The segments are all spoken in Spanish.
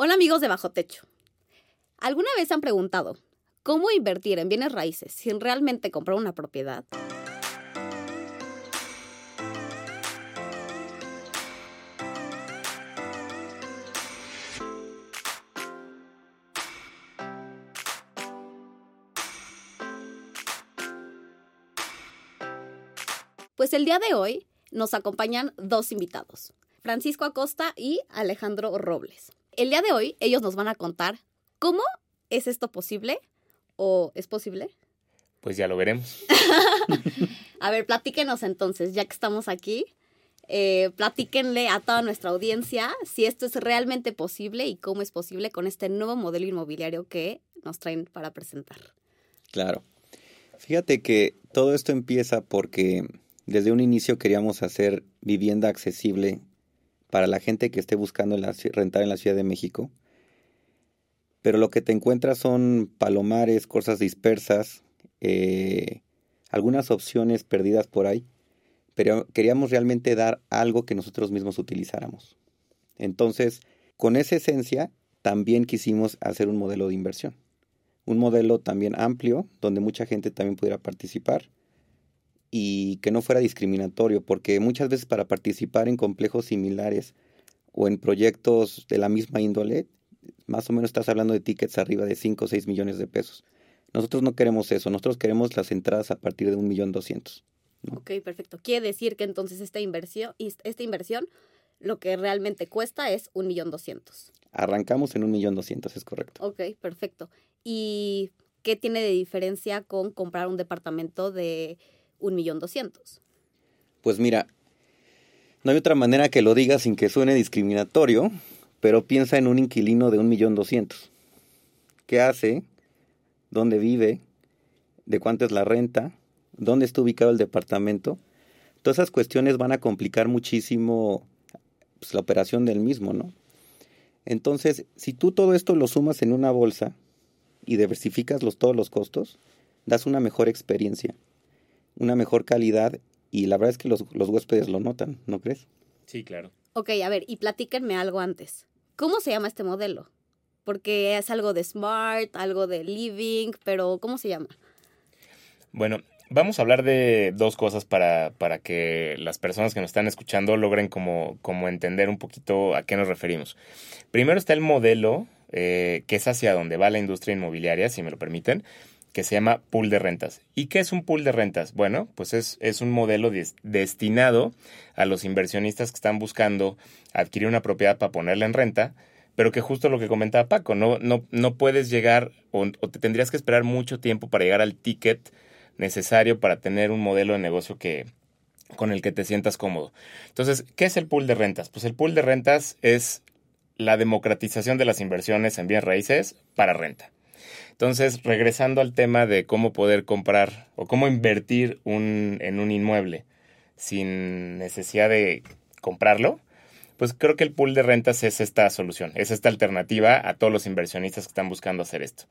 Hola amigos de Bajo Techo. ¿Alguna vez han preguntado cómo invertir en bienes raíces sin realmente comprar una propiedad? Pues el día de hoy nos acompañan dos invitados, Francisco Acosta y Alejandro Robles. El día de hoy ellos nos van a contar cómo es esto posible o es posible. Pues ya lo veremos. a ver, platíquenos entonces, ya que estamos aquí, eh, platíquenle a toda nuestra audiencia si esto es realmente posible y cómo es posible con este nuevo modelo inmobiliario que nos traen para presentar. Claro. Fíjate que todo esto empieza porque desde un inicio queríamos hacer vivienda accesible para la gente que esté buscando rentar en la Ciudad de México. Pero lo que te encuentras son palomares, cosas dispersas, eh, algunas opciones perdidas por ahí. Pero queríamos realmente dar algo que nosotros mismos utilizáramos. Entonces, con esa esencia, también quisimos hacer un modelo de inversión. Un modelo también amplio, donde mucha gente también pudiera participar y que no fuera discriminatorio, porque muchas veces para participar en complejos similares o en proyectos de la misma índole, más o menos estás hablando de tickets arriba de 5 o 6 millones de pesos. Nosotros no queremos eso, nosotros queremos las entradas a partir de un millón doscientos. Ok, perfecto. Quiere decir que entonces esta inversión, esta inversión lo que realmente cuesta es un millón doscientos. Arrancamos en un millón doscientos, es correcto. Ok, perfecto. ¿Y qué tiene de diferencia con comprar un departamento de un millón doscientos. Pues mira, no hay otra manera que lo diga sin que suene discriminatorio, pero piensa en un inquilino de un millón doscientos. ¿Qué hace? ¿Dónde vive? ¿De cuánto es la renta? ¿Dónde está ubicado el departamento? Todas esas cuestiones van a complicar muchísimo pues, la operación del mismo, ¿no? Entonces, si tú todo esto lo sumas en una bolsa y diversificas los, todos los costos, das una mejor experiencia una mejor calidad y la verdad es que los, huéspedes lo notan, ¿no crees? Sí, claro. Ok, a ver, y platíquenme algo antes. ¿Cómo se llama este modelo? Porque es algo de smart, algo de living, pero ¿cómo se llama? Bueno, vamos a hablar de dos cosas para, para que las personas que nos están escuchando logren como, como entender un poquito a qué nos referimos. Primero está el modelo, eh, que es hacia donde va la industria inmobiliaria, si me lo permiten, que se llama pool de rentas. ¿Y qué es un pool de rentas? Bueno, pues es, es un modelo destinado a los inversionistas que están buscando adquirir una propiedad para ponerla en renta, pero que justo lo que comentaba Paco, no, no, no puedes llegar o, te tendrías que esperar mucho tiempo para llegar al ticket necesario para tener un modelo de negocio que con el que te sientas cómodo. Entonces, ¿qué es el pool de rentas? Pues el pool de rentas es la democratización de las inversiones en bienes raíces para renta. Entonces, regresando al tema de cómo poder comprar o cómo invertir en un inmueble sin necesidad de comprarlo, pues creo que el pool de rentas es esta solución, es esta alternativa a todos los inversionistas que están buscando hacer esto.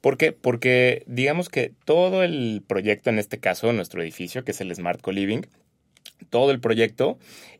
¿Por qué? Porque digamos que todo el proyecto, en este caso, nuestro edificio, que es el Smart Co-Living, todo el proyecto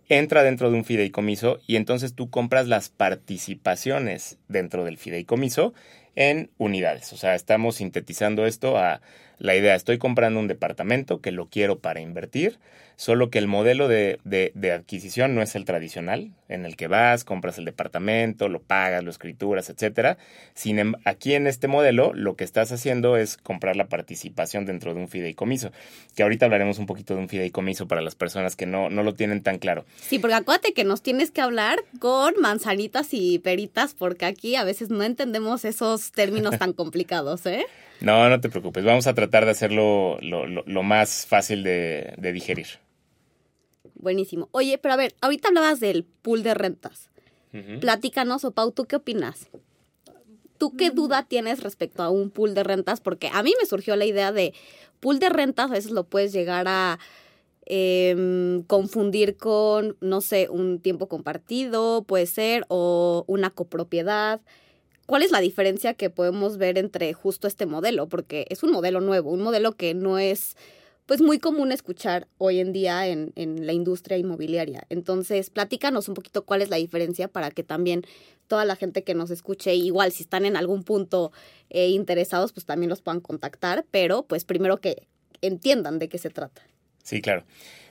entra dentro de un fideicomiso y entonces tú compras las participaciones dentro del fideicomiso en unidades. O sea, estamos sintetizando esto a la idea, estoy comprando un departamento que lo quiero para invertir, solo que el modelo de, de, adquisición no es el tradicional, en el que vas, compras el departamento, lo pagas, lo escrituras, etcétera. Sin, em, aquí en este modelo, lo que estás haciendo es comprar la participación dentro de un fideicomiso, que ahorita hablaremos un poquito de un fideicomiso para las personas que no, no lo tienen tan claro. Sí, porque acuérdate que nos tienes que hablar con manzanitas y peritas, porque aquí a veces no entendemos esos términos tan complicados, ¿eh? No, no te preocupes. Vamos a tratar de hacerlo lo, más fácil de, digerir. Buenísimo. Oye, pero a ver, ahorita hablabas del pool de rentas. Platícanos, o Pau, ¿tú qué opinas? ¿Tú qué duda tienes respecto a un pool de rentas? Porque a mí me surgió la idea de pool de rentas, a veces lo puedes llegar a em, confundir con, no sé, un tiempo compartido, puede ser, o una copropiedad. ¿Cuál es la diferencia que podemos ver entre justo este modelo? Porque es un modelo nuevo, un modelo que no es pues muy común escuchar hoy en día en, en la industria inmobiliaria. Entonces, platícanos un poquito cuál es la diferencia para que también toda la gente que nos escuche, igual si están en algún punto eh, interesados, pues también los puedan contactar, pero pues primero que entiendan de qué se trata. Sí, claro.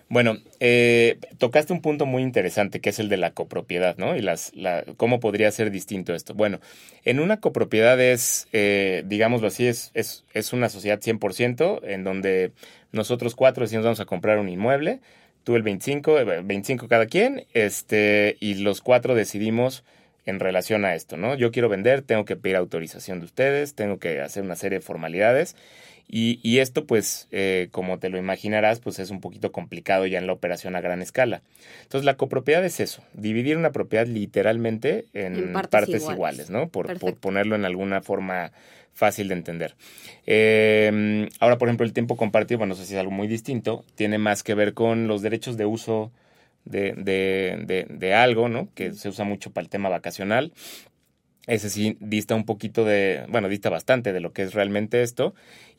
Bueno, eh, tocaste un punto muy interesante que es el de la copropiedad, ¿no? Y las, la, cómo podría ser distinto esto. Bueno, en una copropiedad es, eh, digámoslo así, es, es, es una sociedad 100% en donde nosotros cuatro decimos vamos a comprar un inmueble, tú el 25, 25 cada quien, este, y los cuatro decidimos en relación a esto, ¿no? Yo quiero vender, tengo que pedir autorización de ustedes, tengo que hacer una serie de formalidades y, y esto, pues, eh, como te lo imaginarás, pues es un poquito complicado ya en la operación a gran escala. Entonces, la copropiedad es eso, dividir una propiedad literalmente en, partes, iguales. ¿no? Por, por, ponerlo en alguna forma fácil de entender. Eh, ahora, por ejemplo, el tiempo compartido, bueno, no sé si es algo muy distinto, tiene más que ver con los derechos de uso de, de, de, de algo, ¿no? Que se usa mucho para el tema vacacional. Ese sí dista un poquito de, bueno, dista bastante de lo que es realmente esto.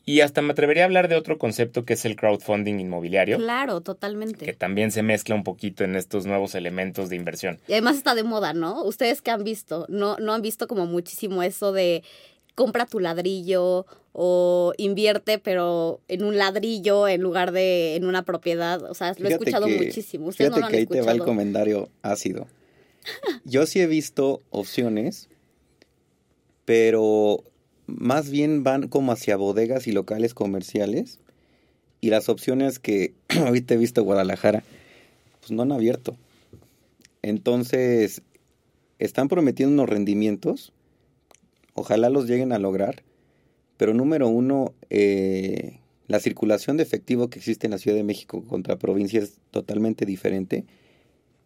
Y hasta me atrevería a hablar de otro concepto que es el crowdfunding inmobiliario. Claro, totalmente. Que también se mezcla un poquito en estos nuevos elementos de inversión. Y además está de moda, ¿no? Ustedes que han visto, no, no han visto como muchísimo eso de compra tu ladrillo o invierte pero en un ladrillo en lugar de en una propiedad. O sea, lo he escuchado muchísimo. Ustedes fíjate que ahí te va el comentario ácido. Yo sí he visto opciones, pero más bien van como hacia bodegas y locales comerciales. Y las opciones que ahorita he visto en Guadalajara, pues no han abierto. Entonces, están prometiendo unos rendimientos. Ojalá los lleguen a lograr. Pero número uno, eh, la circulación de efectivo que existe en la Ciudad de México contra provincia es totalmente diferente.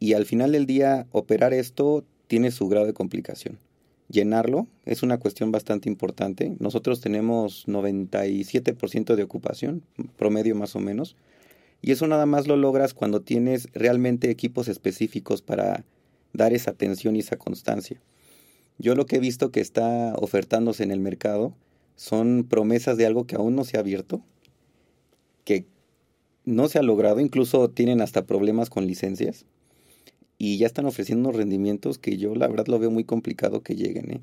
Y al final del día, operar esto tiene su grado de complicación llenarlo es una cuestión bastante importante. Nosotros tenemos 97% de ocupación, promedio más o menos, y eso nada más lo logras cuando tienes realmente equipos específicos para dar esa atención y esa constancia. Yo lo que he visto que está ofertándose en el mercado son promesas de algo que aún no se ha abierto, que no se ha logrado, incluso tienen hasta problemas con licencias y ya están ofreciendo unos rendimientos que yo la verdad lo veo muy complicado que lleguen. ¿eh?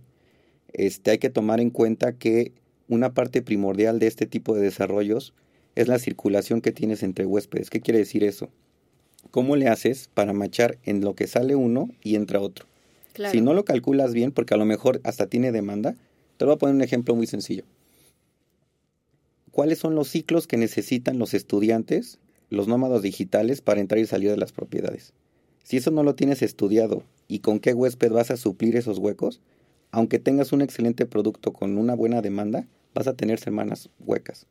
Este, hay que tomar en cuenta que una parte primordial de este tipo de desarrollos es la circulación que tienes entre huéspedes. ¿Qué quiere decir eso? ¿Cómo le haces para machar en lo que sale uno y entra otro? Si no lo calculas bien, porque a lo mejor hasta tiene demanda, te voy a poner un ejemplo muy sencillo. ¿Cuáles son los ciclos que necesitan los estudiantes, los nómadas digitales, para entrar y salir de las propiedades? Si eso no lo tienes estudiado y con qué huésped vas a suplir esos huecos, aunque tengas un excelente producto con una buena demanda, vas a tener semanas huecas.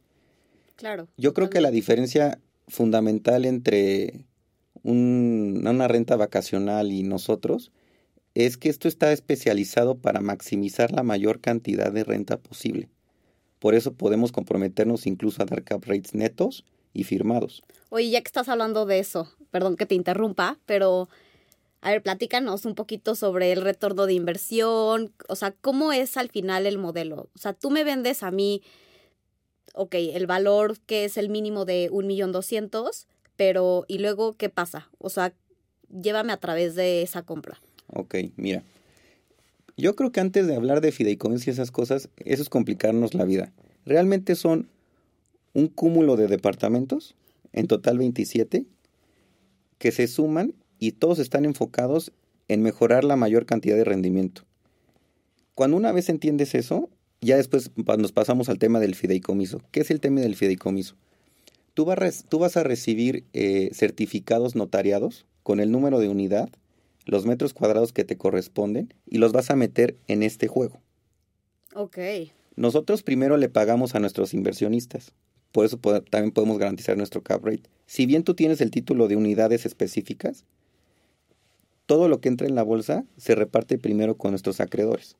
Claro. Yo creo que la diferencia fundamental entre una renta vacacional y nosotros es que esto está especializado para maximizar la mayor cantidad de renta posible. Por eso podemos comprometernos incluso a dar cap rates netos y firmados. Oye, ya que estás hablando de eso, perdón que te interrumpa, pero a ver, platícanos un poquito sobre el retorno de inversión, o sea, ¿cómo es al final el modelo? O sea, tú me vendes a mí, ok, el valor que es el mínimo de un millón doscientos, pero ¿y luego qué pasa? O sea, llévame a través de esa compra. Ok, mira. Yo creo que antes de hablar de fideicomisos y esas cosas, eso es complicarnos la vida. Realmente son un cúmulo de departamentos, en total 27, que se suman y todos están enfocados en mejorar la mayor cantidad de rendimiento. Cuando una vez entiendes eso, ya después nos pasamos al tema del fideicomiso. ¿Qué es el tema del fideicomiso? Tú, vas, tú vas a recibir eh, certificados notariados con el número de unidad, los metros cuadrados que te corresponden y los vas a meter en este juego. Ok. Nosotros primero le pagamos a nuestros inversionistas. Por eso también podemos garantizar nuestro cap rate. Si bien tú tienes el título de unidades específicas, todo lo que entra en la bolsa se reparte primero con nuestros acreedores,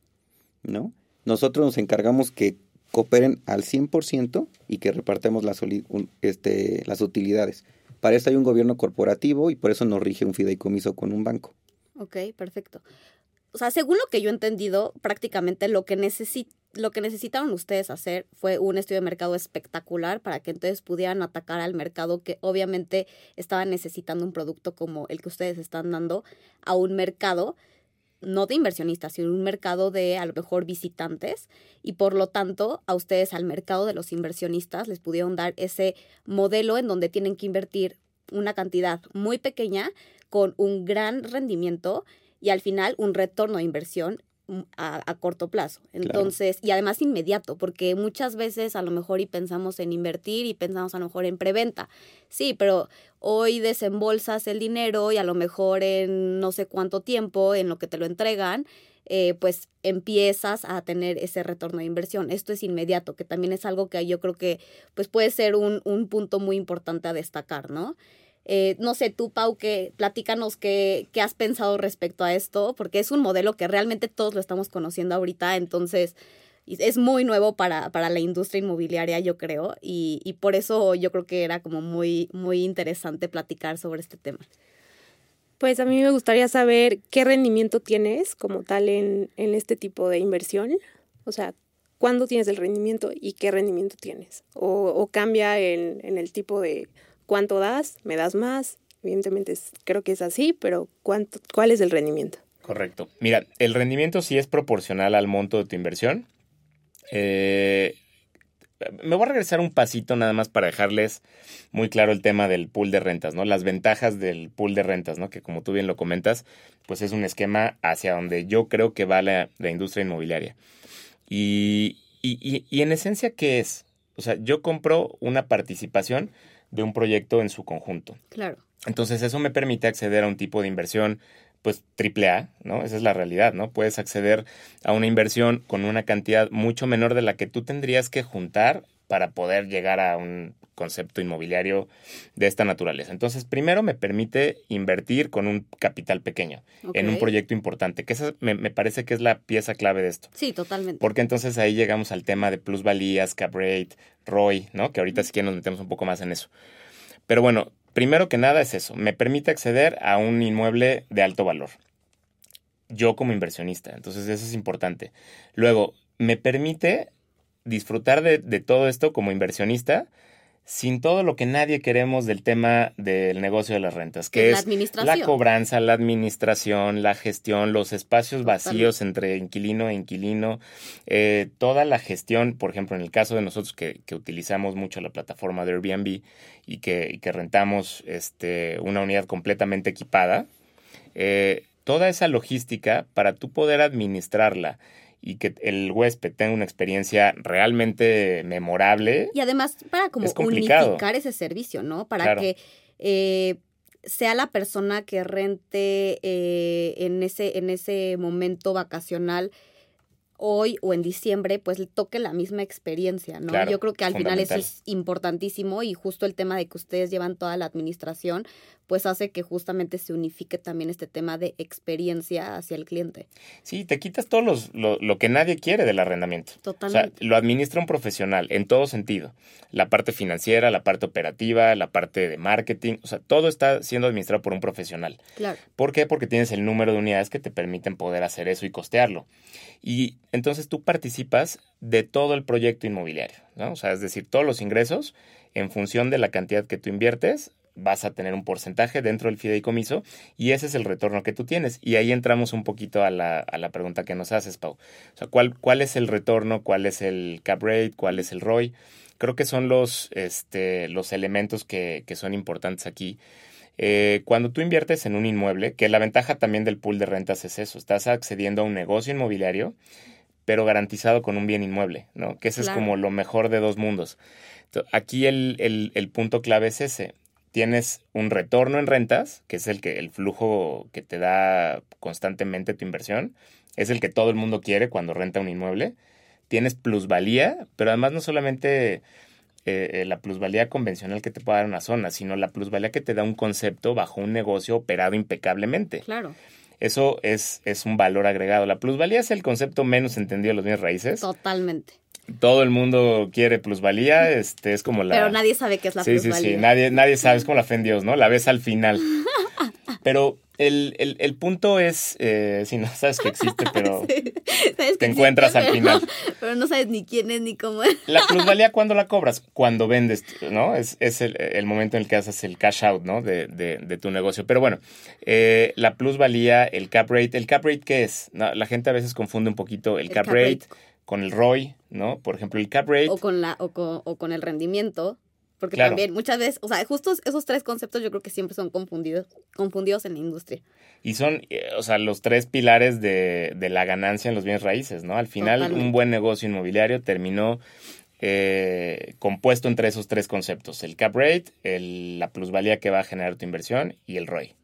¿no? Nosotros nos encargamos que cooperen al 100% y que repartemos las, este, las utilidades. Para eso hay un gobierno corporativo y por eso nos rige un fideicomiso con un banco. Ok, perfecto. O sea, según lo que yo he entendido, prácticamente lo que lo que necesitaron ustedes hacer fue un estudio de mercado espectacular para que entonces pudieran atacar al mercado que obviamente estaba necesitando un producto como el que ustedes están dando a un mercado no de inversionistas, sino un mercado de a lo mejor visitantes. Y por lo tanto a ustedes al mercado de los inversionistas les pudieron dar ese modelo en donde tienen que invertir una cantidad muy pequeña con un gran rendimiento y al final un retorno de inversión mm, a, corto plazo. Entonces, y además inmediato, porque muchas veces a lo mejor y pensamos en invertir y pensamos a lo mejor en preventa. Sí, pero hoy desembolsas el dinero y a lo mejor en no sé cuánto tiempo en lo que te lo entregan, eh, pues empiezas a tener ese retorno de inversión. Esto es inmediato, que también es algo que yo creo que pues puede ser un, un punto muy importante a destacar, ¿no? Eh, no sé, tú, Pau, que platícanos qué, qué has pensado respecto a esto, porque es un modelo que realmente todos lo estamos conociendo ahorita, entonces es muy nuevo para, para la industria inmobiliaria, yo creo, y, y, por eso yo creo que era como muy, muy interesante platicar sobre este tema. Pues a mí me gustaría saber qué rendimiento tienes como tal en, en este tipo de inversión. O sea, ¿cuándo tienes el rendimiento y qué rendimiento tienes? O, o cambia en, en el tipo de cuánto das, me das más. Evidentemente creo que es así, pero ¿cuánto, ¿cuál es el rendimiento? Correcto. Mira, el rendimiento sí es proporcional al monto de tu inversión. Eh, me voy a regresar un pasito nada más para dejarles muy claro el tema del pool de rentas, ¿no? Las ventajas del pool de rentas, ¿no? Que como tú bien lo comentas, pues es un esquema hacia donde yo creo que va la, industria inmobiliaria. Y, y, y en esencia, ¿qué es? O sea, yo compro una participación de un proyecto en su conjunto. Claro. Entonces eso me permite acceder a un tipo de inversión pues triple A, ¿no? Esa es la realidad, ¿no? Puedes acceder a una inversión con una cantidad mucho menor de la que tú tendrías que juntar para poder llegar a un concepto inmobiliario de esta naturaleza. Entonces, primero me permite invertir con un capital pequeño en un proyecto importante, que esa me, me, parece que es la pieza clave de esto. Sí, totalmente. Porque entonces ahí llegamos al tema de plusvalías, cap rate, ROI, ¿no? Que ahorita sí que nos metemos un poco más en eso. Pero bueno, primero que nada es eso, me permite acceder a un inmueble de alto valor. Yo como inversionista, entonces eso es importante. Luego, me permite disfrutar de, de todo esto como inversionista sin todo lo que nadie queremos del tema del negocio de las rentas, que es la cobranza, la administración, la gestión, los espacios vacíos entre inquilino e inquilino, eh, toda la gestión, por ejemplo, en el caso de nosotros que, que utilizamos mucho la plataforma de Airbnb y que, y que rentamos este, una unidad completamente equipada, eh, toda esa logística para tú poder administrarla y que el huésped tenga una experiencia realmente memorable. Y además para como unificar ese servicio, ¿no? Para que eh, sea la persona que rente eh, en, ese, en ese momento vacacional hoy o en diciembre, pues le toque la misma experiencia, ¿no? Yo creo que al final eso es importantísimo y justo el tema de que ustedes llevan toda la administración, pues hace que justamente se unifique también este tema de experiencia hacia el cliente. Sí, te quitas todo los, lo, lo, que nadie quiere del arrendamiento. Totalmente. O sea, lo administra un profesional en todo sentido. La parte financiera, la parte operativa, la parte de marketing, o sea, todo está siendo administrado por un profesional. Claro. ¿Por qué? Porque tienes el número de unidades que te permiten poder hacer eso y costearlo. Y entonces tú participas de todo el proyecto inmobiliario, ¿no? O sea, es decir, todos los ingresos en función de la cantidad que tú inviertes vas a tener un porcentaje dentro del fideicomiso y ese es el retorno que tú tienes. Y ahí entramos un poquito a la, a la pregunta que nos haces, Pau. O sea, ¿cuál, ¿cuál es el retorno? ¿Cuál es el cap rate? ¿Cuál es el ROI? Creo que son los, este, los elementos que, que son importantes aquí. Eh, cuando tú inviertes en un inmueble, que la ventaja también del pool de rentas es eso, estás accediendo a un negocio inmobiliario, pero garantizado con un bien inmueble, ¿no? Que ese es como lo mejor de dos mundos. aquí el, el, el punto clave es ese tienes un retorno en rentas, que es el que el flujo que te da constantemente tu inversión, es el que todo el mundo quiere cuando renta un inmueble. Tienes plusvalía, pero además no solamente eh, eh, la plusvalía convencional que te puede dar una zona, sino la plusvalía que te da un concepto bajo un negocio operado impecablemente. Claro. Eso es, es un valor agregado. La plusvalía es el concepto menos entendido de los bienes raíces. Totalmente todo el mundo quiere plusvalía, este es como la... Pero nadie sabe qué es la plusvalía. Sí, sí, sí, nadie, nadie sabe, es como la fe en Dios, ¿no? La ves al final. Pero el, el, el punto es, eh, si no sabes que existe, pero Sí, sabes que te encuentras existe, al pero- final. Pero no sabes ni quién es ni cómo es. La plusvalía, ¿cuándo la cobras? Cuando vendes, ¿no? Es, es el, el momento en el que haces el cash out, ¿no? De, de, de tu negocio. Pero bueno, eh, la plusvalía, el cap rate. ¿El cap rate qué es? No, la gente a veces confunde un poquito el, El cap, cap rate, rate. Con el ROI, ¿no? Por ejemplo, el cap rate. O con, la, o, con, o con el rendimiento. Porque Claro. también muchas veces, o sea, justo esos tres conceptos yo creo que siempre son confundidos, confundidos en la industria. Y son, eh, o sea, los tres pilares de, de la ganancia en los bienes raíces, ¿no? Al final, Totalmente. un buen negocio inmobiliario terminó eh, compuesto entre esos tres conceptos: el cap rate, el- la plusvalía que va a generar tu inversión y el ROI.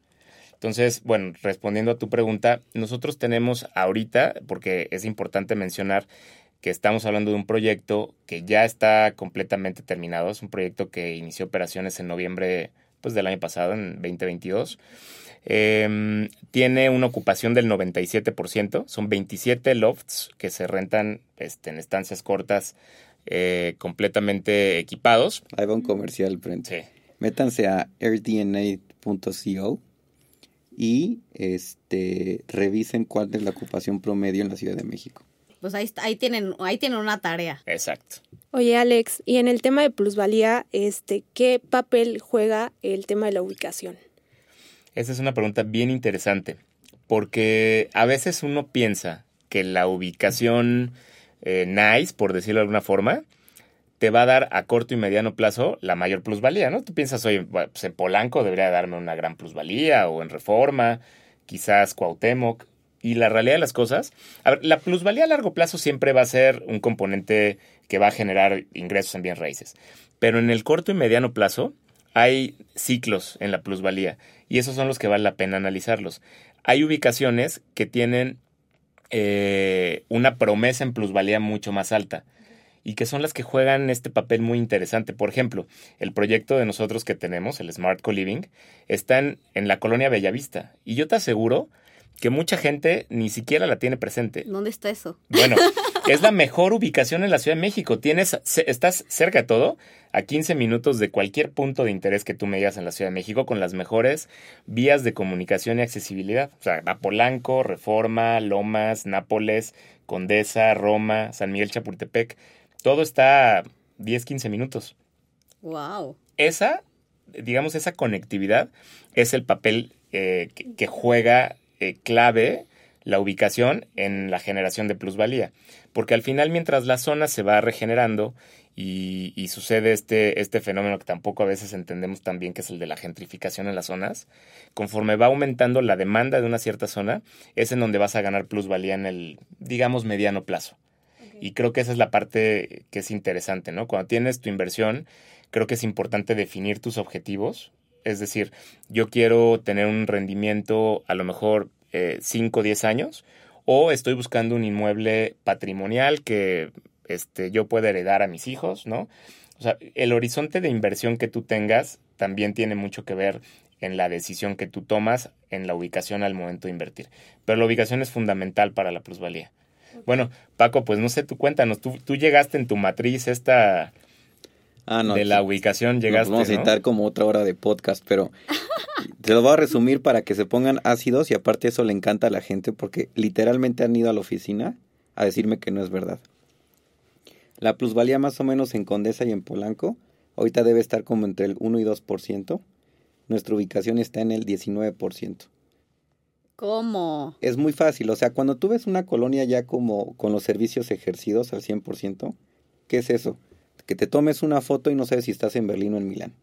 Entonces, bueno, respondiendo a tu pregunta, nosotros tenemos ahorita, porque es importante mencionar que estamos hablando de un proyecto que ya está completamente terminado. Es un proyecto que inició operaciones en noviembre pues, del año pasado, en 2022. Eh, tiene una ocupación del 97%. Son 27 lofts que se rentan este, en estancias cortas eh, completamente equipados. Ahí va un comercial, Brent. Sí. Métanse a airdna.co y este revisen cuál es la ocupación promedio en la Ciudad de México. Pues ahí, está- ahí, tienen, ahí tienen una tarea. Exacto. Oye, Alex, y en el tema de plusvalía, este, ¿qué papel juega el tema de la ubicación? Esa es una pregunta bien interesante, porque a veces uno piensa que la ubicación eh, nice, por decirlo de alguna forma, te va a dar a corto y mediano plazo la mayor plusvalía, ¿no? Tú piensas, oye, pues en Polanco debería darme una gran plusvalía, o en Reforma, quizás Cuauhtémoc. Y la realidad de las cosas, a ver, la plusvalía a largo plazo siempre va a ser un componente que va a generar ingresos en bienes raíces. Pero en el corto y mediano plazo hay ciclos en la plusvalía y esos son los que vale la pena analizarlos. Hay ubicaciones que tienen eh, una promesa en plusvalía mucho más alta y que son las que juegan este papel muy interesante. Por ejemplo, el proyecto de nosotros que tenemos, el Smart Co-Living, está en, en la colonia Bellavista y yo te aseguro que mucha gente ni siquiera la tiene presente. ¿Dónde está eso? Bueno, es la mejor ubicación en la Ciudad de México. Tienes, estás cerca de todo, a 15 minutos de cualquier punto de interés que tú me digas en la Ciudad de México, con las mejores vías de comunicación y accesibilidad. O sea, a Polanco, Reforma, Lomas, Nápoles, Condesa, Roma, San Miguel Chapultepec. Todo está a 10, 15 minutos. Wow. Esa, digamos, esa conectividad es el papel eh, que, que juega eh, clave la ubicación en la generación de plusvalía. Porque al final, mientras la zona se va regenerando y, y sucede este, este fenómeno que tampoco a veces entendemos tan bien, que es el de la gentrificación en las zonas, conforme va aumentando la demanda de una cierta zona, es en donde vas a ganar plusvalía en el, digamos, mediano plazo. Y creo que esa es la parte que es interesante, ¿no? Cuando tienes tu inversión, creo que es importante definir tus objetivos. Es decir, yo quiero tener un rendimiento a lo mejor 5 o 10 años, o estoy buscando un inmueble patrimonial que este, yo pueda heredar a mis hijos, ¿no? O sea, el horizonte de inversión que tú tengas también tiene mucho que ver en la decisión que tú tomas en la ubicación al momento de invertir. Pero la ubicación es fundamental para la plusvalía. Bueno, Paco, pues no sé, tú cuéntanos, tú, tú llegaste en tu matriz esta Ah, no. de la ubicación, Nos llegaste, vamos a ¿no? necesitar como otra hora de podcast, pero te lo voy a resumir para que se pongan ácidos y aparte eso le encanta a la gente porque literalmente han ido a la oficina a decirme que no es verdad. La plusvalía más o menos en Condesa y en Polanco ahorita debe estar como entre el 1 y 2%. Nuestra ubicación está en el 19%. ¿Cómo? Es muy fácil, o sea, cuando tú ves una colonia ya como con los servicios ejercidos al 100%, ¿qué es eso? Que te tomes una foto y no sabes si estás en Berlín o en Milán.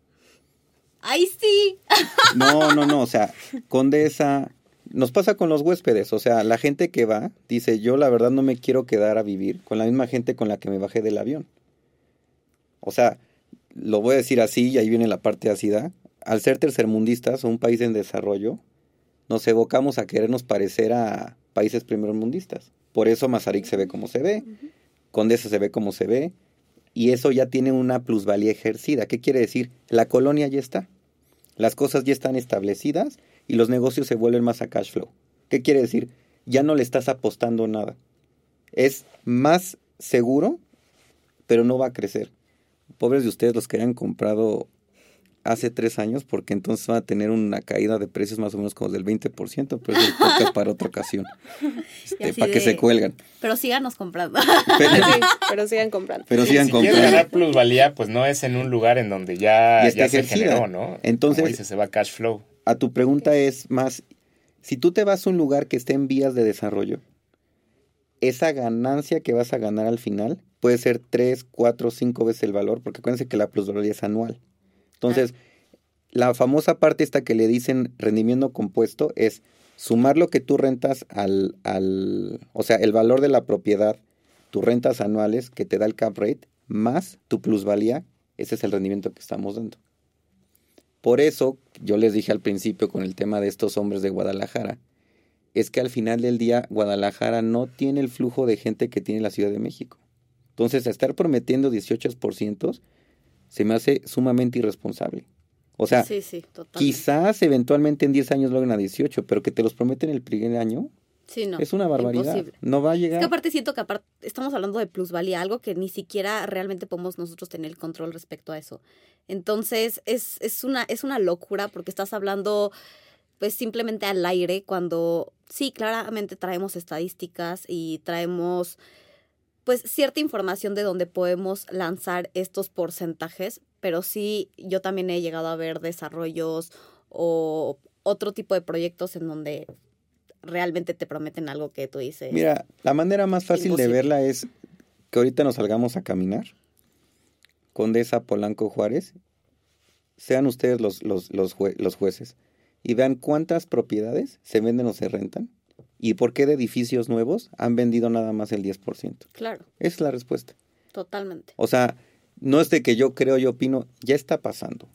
¡Ay, sí! No, no, no, o sea, Condesa, nos pasa con los huéspedes, o sea, la gente que va dice, yo la verdad no me quiero quedar a vivir con la misma gente con la que me bajé del avión. O sea, lo voy a decir así y ahí viene la parte ácida, al ser tercermundistas o un país en desarrollo, nos evocamos a querernos parecer a países primermundistas. Por eso Mazarik se ve como se ve, Condesa se ve como se ve, y eso ya tiene una plusvalía ejercida. ¿Qué quiere decir? La colonia ya está. Las cosas ya están establecidas y los negocios se vuelven más a cash flow. ¿Qué quiere decir? Ya no le estás apostando nada. Es más seguro, pero no va a crecer. Pobres de ustedes los que hayan comprado hace tres años, porque entonces van a tener una caída de precios más o menos como del 20%, pero es para otra ocasión, este, para que se cuelgan. Pero síganos comprando. Pero, sigan comprando. Pero sigan si comprando. ganar plusvalía, pues no es en un lugar en donde ya, ya, se generó, ¿no? Entonces, se va cash flow. A tu pregunta es más, si tú te vas a un lugar que esté en vías de desarrollo, esa ganancia que vas a ganar al final puede ser 3, 4, 5 veces el valor, porque acuérdense que la plusvalía es anual. Entonces, la famosa parte esta que le dicen rendimiento compuesto es sumar lo que tú rentas al, al, o sea, el valor de la propiedad, tus rentas anuales que te da el cap rate, más tu plusvalía, ese es el rendimiento que estamos dando. Por eso, yo les dije al principio con el tema de estos hombres de Guadalajara, es que al final del día Guadalajara no tiene el flujo de gente que tiene la Ciudad de México. Entonces, estar prometiendo 18% se me hace sumamente irresponsable. O sea, quizás eventualmente en 10 años logren a 18, pero que te los prometen el primer año, es una barbaridad. No va a llegar. Es que aparte siento que aparte estamos hablando de plusvalía, algo que ni siquiera realmente podemos nosotros tener el control respecto a eso. Entonces, es, es, una, es una locura porque estás hablando pues simplemente al aire cuando sí, claramente traemos estadísticas y traemos pues cierta información de donde podemos lanzar estos porcentajes, pero sí yo también he llegado a ver desarrollos o otro tipo de proyectos en donde realmente te prometen algo que tú dices. Mira, la manera más fácil de verla es que ahorita nos salgamos a caminar. Condesa, Polanco, Juárez. Sean ustedes los, los, los, los jueces. Y vean cuántas propiedades se venden o se rentan ¿Y por qué de edificios nuevos han vendido nada más el 10%? Claro. Esa es la respuesta. Totalmente. O sea, no es de que yo creo, yo opino, ya está pasando.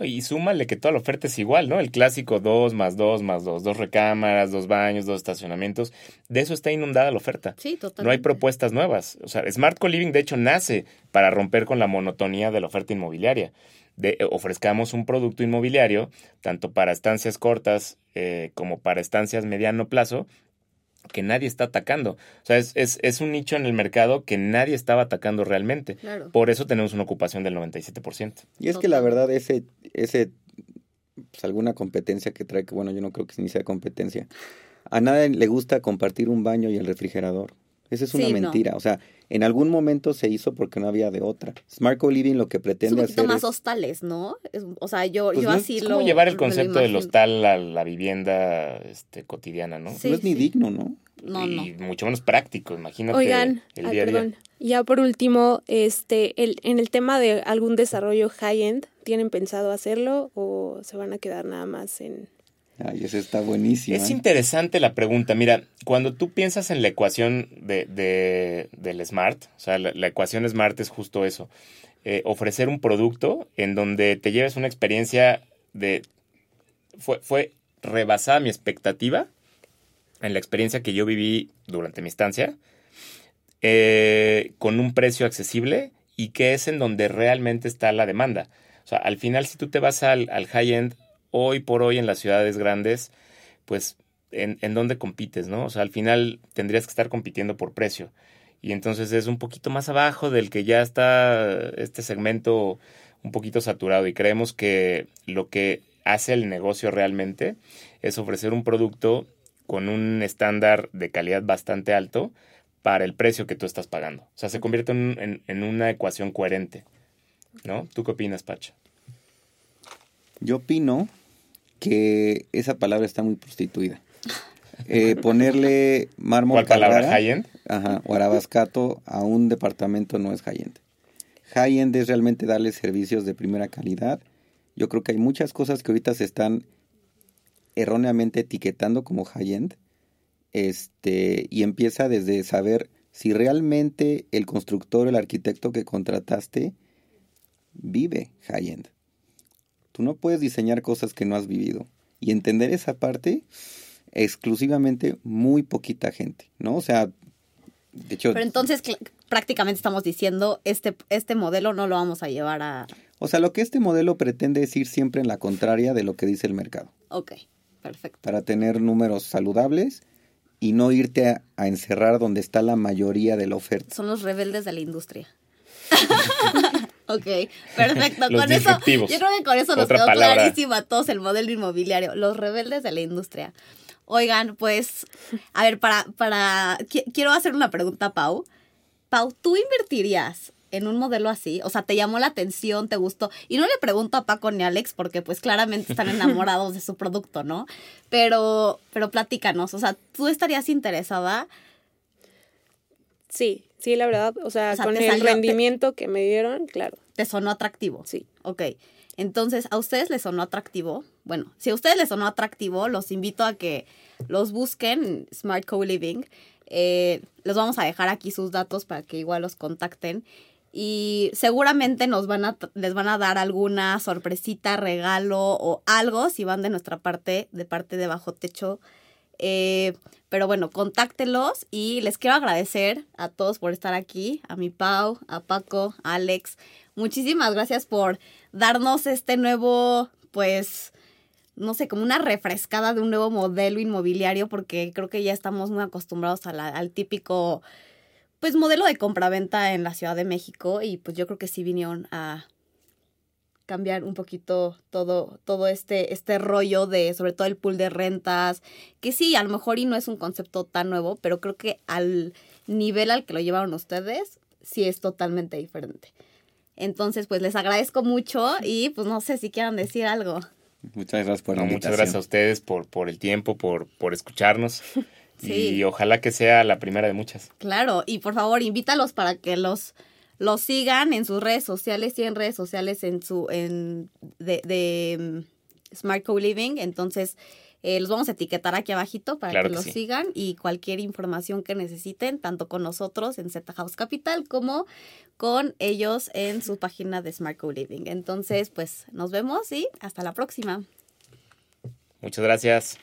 Y súmale que toda la oferta es igual, ¿no? El clásico 2 más 2 más 2, dos recámaras, dos baños, dos estacionamientos. De eso está inundada la oferta. Sí, totalmente. No hay propuestas nuevas. O sea, Smart Co-Living de hecho nace para romper con la monotonía de la oferta inmobiliaria. De, eh, ofrezcamos un producto inmobiliario, tanto para estancias cortas eh, como para estancias mediano plazo, que nadie está atacando. O sea, es, es, es, un nicho en el mercado que nadie estaba atacando realmente. Por eso tenemos una ocupación del 97%. Y es que la verdad, ese, ese pues, alguna competencia que trae, que bueno, yo no creo que ni sea competencia. A nadie le gusta compartir un baño y el refrigerador. Esa es una mentira. O sea, en algún momento se hizo porque no había de otra. Smart Co-Living lo que pretende es un hacer. más hostales, ¿no? o sea, yo, pues yo así es lo. llevar el concepto del hostal a la vivienda este, cotidiana, ¿no? no es ni digno, ¿no? No, y mucho menos práctico, imagínate. Oigan, el día a día. Ya por último, este, el, en el tema de algún desarrollo high-end, ¿tienen pensado hacerlo o se van a quedar nada más en Ay, ese está buenísimo. Es ¿eh? interesante la pregunta. Mira, cuando tú piensas en la ecuación de, de del Smart, o sea, la, ecuación Smart es justo eso. Eh, ofrecer un producto en donde te lleves una experiencia de... Fue, fue rebasada mi expectativa en la experiencia que yo viví durante mi estancia, eh, con un precio accesible y que es en donde realmente está la demanda. O sea, al final, si tú te vas al, al high-end, hoy por hoy en las ciudades grandes, pues, ¿en, en dónde compites, no? O sea, al final tendrías que estar compitiendo por precio. Y entonces es un poquito más abajo del que ya está este segmento un poquito saturado. Y creemos que lo que hace el negocio realmente es ofrecer un producto con un estándar de calidad bastante alto para el precio que tú estás pagando. O sea, se convierte en, en una ecuación coherente. ¿No? ¿Tú qué opinas, Pacha? Yo opino que esa palabra está muy prostituida. Eh, ponerle mármol ¿Cuál palabra? ¿High-end? Ajá, o arabascato a un departamento no es high-end. High-end es realmente darle servicios de primera calidad. Yo creo que hay muchas cosas que ahorita se están erróneamente etiquetando como high-end. Este, y empieza desde saber si realmente el constructor, el arquitecto que contrataste, vive high-end. Tú no puedes diseñar cosas que no has vivido. Y entender esa parte, exclusivamente muy poquita gente, ¿no? O sea, de hecho... Pero entonces prácticamente estamos diciendo, este, este modelo no lo vamos a llevar a... O sea, lo que este modelo pretende es ir siempre en la contraria de lo que dice el mercado. Ok, perfecto. Para tener números saludables y no irte a, a encerrar donde está la mayoría de la oferta. Son los rebeldes de la industria. Ok, perfecto. Los con eso, yo creo que con eso nos Otra quedó palabra. clarísimo a todos el modelo inmobiliario, los rebeldes de la industria. Oigan, pues, a ver, para, para, qui- quiero hacer una pregunta, a Pau. Pau, ¿tú invertirías en un modelo así? O sea, ¿te llamó la atención, te gustó? Y no le pregunto a Paco ni a Alex porque pues claramente están enamorados de su producto, ¿no? Pero, pero platícanos, o sea, ¿tú estarías interesada? Sí, sí, la verdad, o sea, O sea, con el salió- te- rendimiento que me dieron, claro, ¿Te sonó atractivo? sí. Ok, entonces, ¿a ustedes les sonó atractivo? Bueno, si a ustedes les sonó atractivo, los invito a que los busquen, Smart Co-Living. Eh, les vamos a dejar aquí sus datos para que igual los contacten. Y seguramente nos van a, les van a dar alguna sorpresita, regalo o algo si van de nuestra parte, de parte de Bajo Techo. Eh, pero bueno, contáctelos y les quiero agradecer a todos por estar aquí, a mi Pau, a Paco, a Alex. Muchísimas gracias por darnos este nuevo, pues, no sé, como una refrescada de un nuevo modelo inmobiliario, porque creo que ya estamos muy acostumbrados al típico, pues, modelo de compraventa en la Ciudad de México y pues yo creo que sí vinieron a cambiar un poquito todo, todo este, este rollo de, sobre todo el pool de rentas, que sí, a lo mejor y no es un concepto tan nuevo, pero creo que al nivel al que lo llevaron ustedes, sí es totalmente diferente. Entonces, pues les agradezco mucho y pues no sé si quieran decir algo. Muchas gracias por la No, muchas gracias a ustedes por, por el tiempo, por, por escucharnos. Sí. Y ojalá que sea la primera de muchas. Claro, y por favor, invítalos para que los, los sigan en sus redes sociales, tienen redes sociales en su, en, de, de mm, Smart Co-Living, entonces eh, los vamos a etiquetar aquí abajito para Claro que que los sí. sigan y cualquier información que necesiten, tanto con nosotros en Z House Capital como con ellos en su página de Smart Co-Living. Entonces, pues nos vemos y hasta la próxima. Muchas gracias.